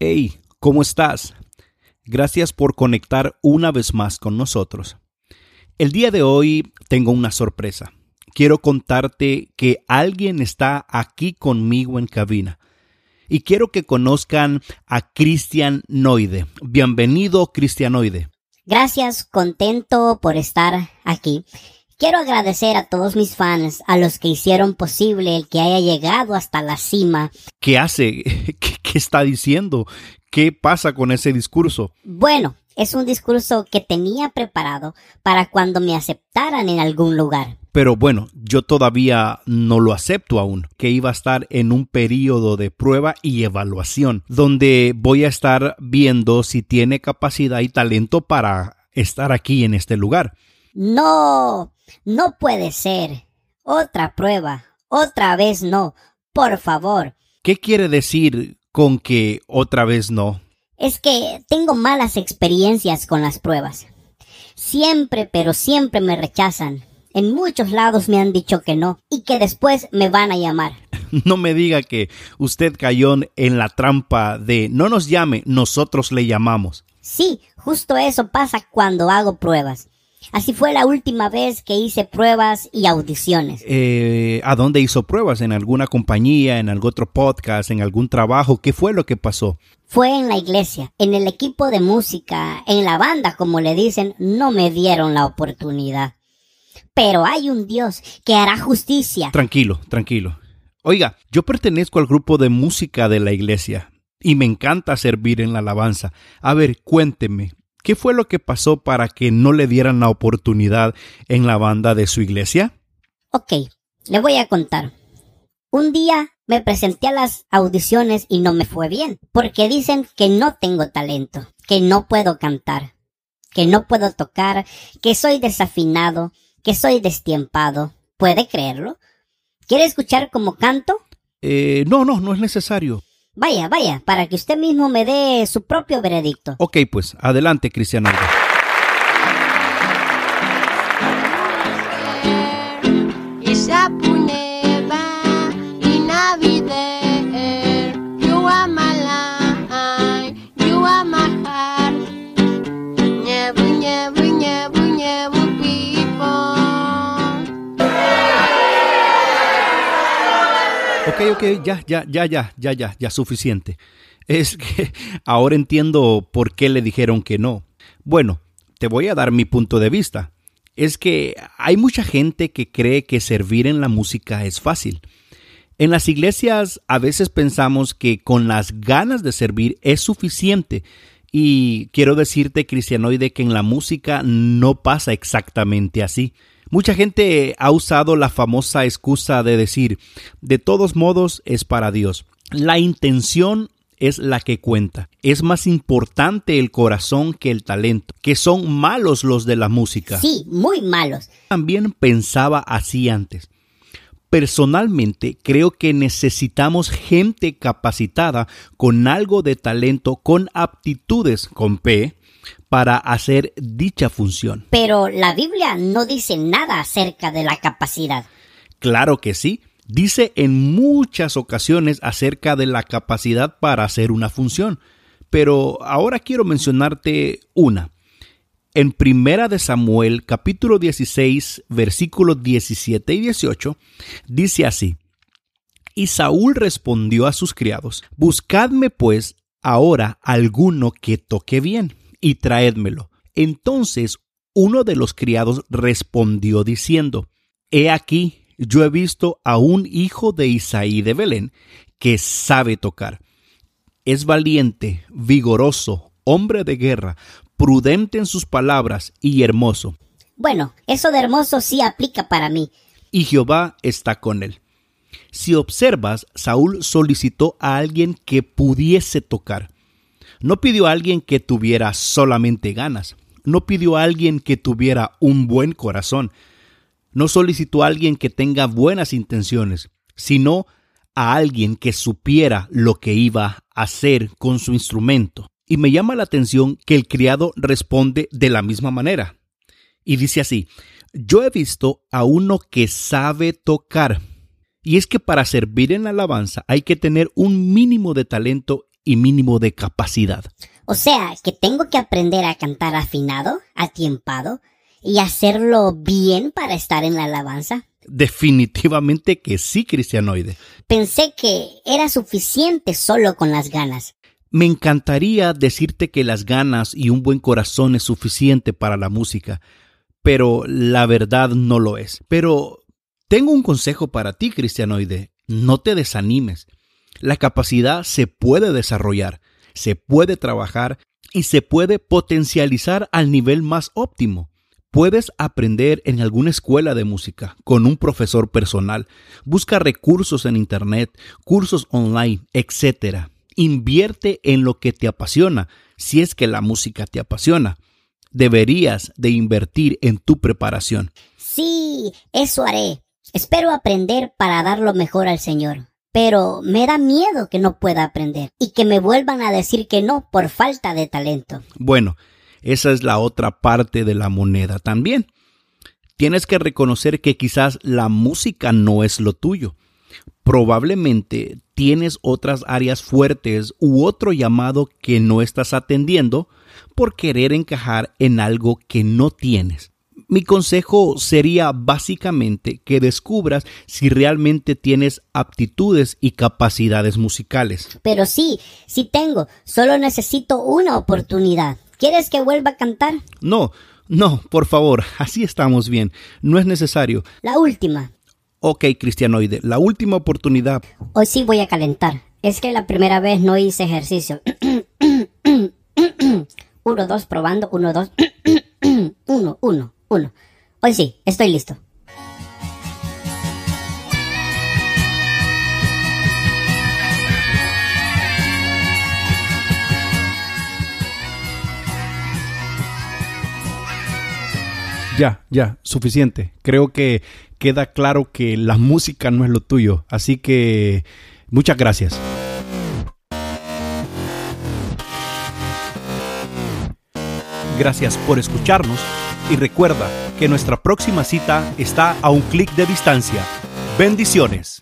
Hey, ¿cómo estás? Gracias por conectar una vez más con nosotros. El día de hoy tengo una sorpresa. Quiero contarte que alguien está aquí conmigo en cabina. Y quiero que conozcan a Cristian Noide. Bienvenido, Cristianoide. Gracias, contento por estar aquí. Quiero agradecer a todos mis fans, a los que hicieron posible el que haya llegado hasta la cima. ¿Qué hace? ¿Qué, está diciendo? ¿Qué pasa con ese discurso? Bueno, es un discurso que tenía preparado para cuando me aceptaran en algún lugar. Pero bueno, yo todavía no lo acepto aún, que iba a estar en un periodo de prueba y evaluación, donde voy a estar viendo si tiene capacidad y talento para estar aquí en este lugar. No, no puede ser. Otra prueba. Otra vez no. Por favor. ¿Qué quiere decir con que otra vez no? Es que tengo malas experiencias con las pruebas. Siempre, pero siempre me rechazan. En muchos lados me han dicho que no y que después me van a llamar. No me diga que usted cayó en la trampa de no nos llame, nosotros le llamamos. Sí, justo eso pasa cuando hago pruebas. Así fue la última vez que hice pruebas y audiciones. Eh, ¿A dónde hizo pruebas? ¿En alguna compañía? ¿En algún otro podcast? ¿En algún trabajo? ¿Qué fue lo que pasó? Fue en la iglesia, en el equipo de música, en la banda, como le dicen, no me dieron la oportunidad. Pero hay un Dios que hará justicia. Tranquilo, tranquilo. Oiga, yo pertenezco al grupo de música de la iglesia y me encanta servir en la alabanza. A ver, cuénteme, ¿Qué fue lo que pasó para que no le dieran la oportunidad en la banda de su iglesia? Ok, le voy a contar. Un día me presenté a las audiciones y no me fue bien, porque dicen que no tengo talento, que no puedo cantar, que no puedo tocar, que soy desafinado, que soy destiempado. ¿Puede creerlo? ¿Quiere escuchar cómo canto? Eh, no, no, no es necesario. Vaya, vaya, para que usted mismo me dé su propio veredicto. Ok, pues, adelante, Cristiano. Ok, ok, ya, ya, ya, ya, ya, ya, ya, suficiente. Es que ahora entiendo por qué le dijeron que no. Bueno, te voy a dar mi punto de vista. Es que hay mucha gente que cree que servir en la música es fácil. En las iglesias a veces pensamos que con las ganas de servir es suficiente. Y quiero decirte, cristianoide, que en la música no pasa exactamente así. Mucha gente ha usado la famosa excusa de decir, de todos modos es para Dios. La intención es la que cuenta. Es más importante el corazón que el talento, que son malos los de la música. Sí, muy malos. También pensaba así antes. Personalmente creo que necesitamos gente capacitada con algo de talento, con aptitudes, con P, para hacer dicha función. Pero la Biblia no dice nada acerca de la capacidad. Claro que sí. Dice en muchas ocasiones acerca de la capacidad para hacer una función. Pero ahora quiero mencionarte una. En Primera de Samuel, capítulo 16, versículos 17 y 18, dice así: Y Saúl respondió a sus criados: Buscadme pues ahora alguno que toque bien y traédmelo. Entonces uno de los criados respondió diciendo, He aquí, yo he visto a un hijo de Isaí de Belén que sabe tocar. Es valiente, vigoroso, hombre de guerra, prudente en sus palabras y hermoso. Bueno, eso de hermoso sí aplica para mí. Y Jehová está con él. Si observas, Saúl solicitó a alguien que pudiese tocar. No pidió a alguien que tuviera solamente ganas. No pidió a alguien que tuviera un buen corazón. No solicitó a alguien que tenga buenas intenciones, sino a alguien que supiera lo que iba a hacer con su instrumento. Y me llama la atención que el criado responde de la misma manera. Y dice así, yo he visto a uno que sabe tocar. Y es que para servir en la alabanza hay que tener un mínimo de talento y mínimo de capacidad. O sea, que tengo que aprender a cantar afinado, atiempado y hacerlo bien para estar en la alabanza. Definitivamente que sí, cristianoide. Pensé que era suficiente solo con las ganas. Me encantaría decirte que las ganas y un buen corazón es suficiente para la música, pero la verdad no lo es. Pero tengo un consejo para ti, cristianoide. No te desanimes. La capacidad se puede desarrollar, se puede trabajar y se puede potencializar al nivel más óptimo. Puedes aprender en alguna escuela de música, con un profesor personal. Busca recursos en Internet, cursos online, etc. Invierte en lo que te apasiona, si es que la música te apasiona. Deberías de invertir en tu preparación. Sí, eso haré. Espero aprender para dar lo mejor al Señor. Pero me da miedo que no pueda aprender y que me vuelvan a decir que no por falta de talento. Bueno, esa es la otra parte de la moneda también. Tienes que reconocer que quizás la música no es lo tuyo. Probablemente tienes otras áreas fuertes u otro llamado que no estás atendiendo por querer encajar en algo que no tienes. Mi consejo sería básicamente que descubras si realmente tienes aptitudes y capacidades musicales. Pero sí, sí tengo, solo necesito una oportunidad. ¿Quieres que vuelva a cantar? No, no, por favor, así estamos bien. No es necesario. La última. Ok, Cristianoide, la última oportunidad. Hoy sí voy a calentar. Es que la primera vez no hice ejercicio. uno, dos, probando. Uno, dos. uno, uno, uno. Hoy sí, estoy listo. Ya, ya, suficiente. Creo que queda claro que la música no es lo tuyo. Así que muchas gracias. Gracias por escucharnos y recuerda que nuestra próxima cita está a un clic de distancia. Bendiciones.